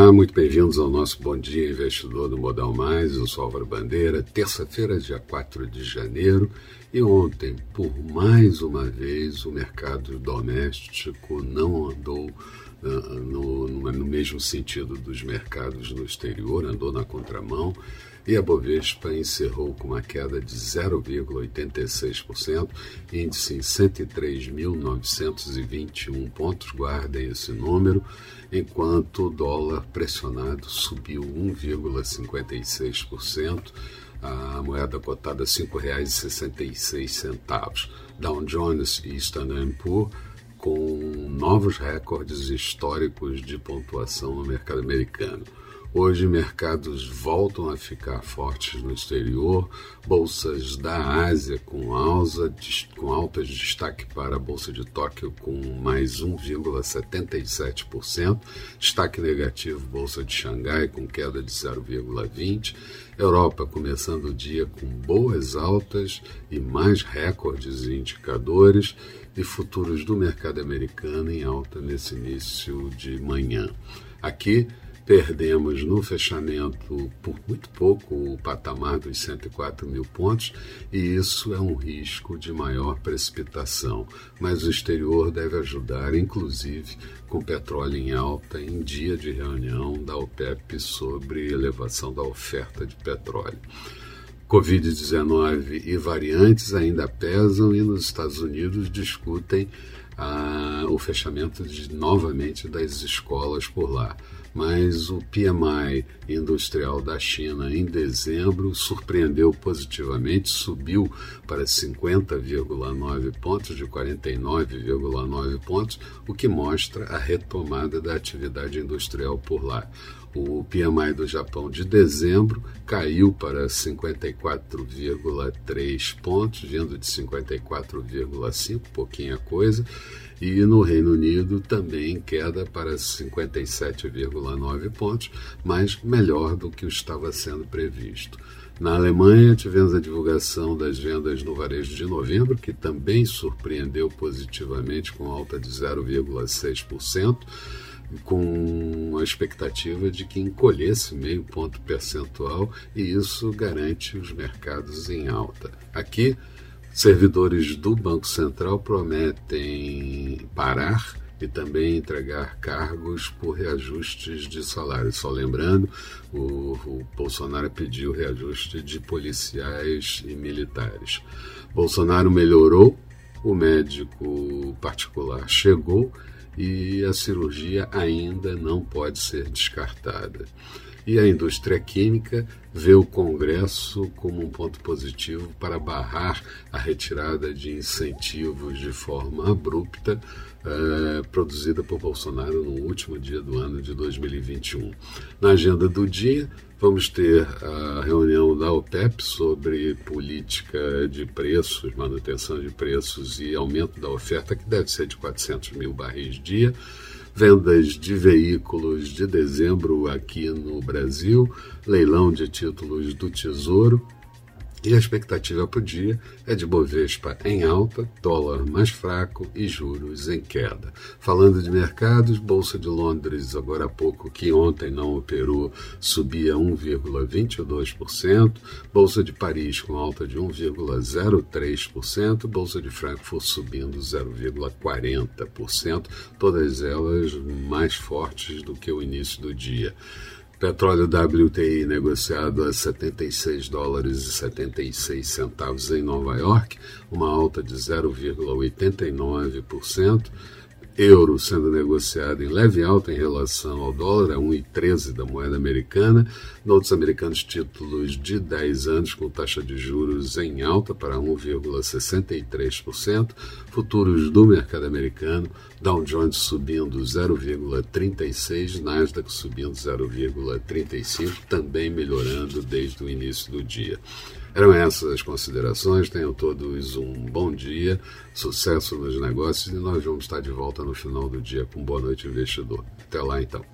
Olá, muito bem-vindos ao nosso Bom Dia Investidor do Modal Mais. Eu sou Álvaro Bandeira, terça-feira, dia 4 de janeiro. E ontem, por mais uma vez, o mercado doméstico não andou uh, no, no mesmo sentido dos mercados no exterior, andou na contramão e a Bovespa encerrou com uma queda de 0,86%, índice em 103.921 pontos, guardem esse número, enquanto o dólar pressionado subiu 1,56%, a moeda cotada R$ 5,66. Dow Jones e Standard Poor's com novos recordes históricos de pontuação no mercado americano. Hoje, mercados voltam a ficar fortes no exterior, bolsas da Ásia com, alza, com alta de destaque para a Bolsa de Tóquio com mais 1,77%, destaque negativo Bolsa de Xangai com queda de 0,20%, Europa começando o dia com boas altas e mais recordes e indicadores, e futuros do mercado americano em alta nesse início de manhã. Aqui, Perdemos no fechamento por muito pouco o patamar dos 104 mil pontos e isso é um risco de maior precipitação. Mas o exterior deve ajudar, inclusive com petróleo em alta em dia de reunião da OPEP sobre elevação da oferta de petróleo. Covid-19 e variantes ainda pesam e nos Estados Unidos discutem ah, o fechamento de, novamente das escolas por lá mas o PMI industrial da China em dezembro surpreendeu positivamente, subiu para 50,9 pontos de 49,9 pontos, o que mostra a retomada da atividade industrial por lá. O PMI do Japão de dezembro caiu para 54,3 pontos, vindo de 54,5, pouquinha coisa, e no Reino Unido também queda para 57,9 pontos, mas melhor do que estava sendo previsto. Na Alemanha, tivemos a divulgação das vendas no varejo de novembro, que também surpreendeu positivamente, com alta de 0,6%, com a expectativa de que encolhesse meio ponto percentual, e isso garante os mercados em alta. Aqui, Servidores do Banco Central prometem parar e também entregar cargos por reajustes de salário. Só lembrando, o, o, Bolsonaro pediu reajuste de policiais e militares. Bolsonaro melhorou, o médico particular chegou e a cirurgia ainda não pode ser descartada. E a indústria química vê o Congresso como um ponto positivo para barrar a retirada de incentivos de forma abrupta uh, produzida por Bolsonaro no último dia do ano de 2021. Na agenda do dia, vamos ter a reunião da OPEP sobre política de preços, manutenção de preços e aumento da oferta, que deve ser de 400 mil barris dia vendas de veículos de dezembro aqui no Brasil, leilão de títulos do Tesouro e a expectativa para o dia é de Bovespa em alta, dólar mais fraco e juros em queda. Falando de mercados, Bolsa de Londres, agora há pouco, que ontem não operou, subia 1,22%, Bolsa de Paris com alta de 1,03%, Bolsa de Frankfurt subindo 0,40%, todas elas mais fortes do que o início do dia. Petróleo WTI negociado a 76 dólares e 76 centavos em Nova York, uma alta de 0,89% euro sendo negociado em leve alta em relação ao dólar, a 1,13 da moeda americana. Noutros americanos, títulos de 10 anos com taxa de juros em alta para 1,63%. Futuros do mercado americano, Dow Jones subindo 0,36%, Nasdaq subindo 0,35%, também melhorando desde o início do dia. Eram essas as considerações. Tenham todos um bom dia, sucesso nos negócios e nós vamos estar de volta no final do dia com Boa Noite Investidor. Até lá então.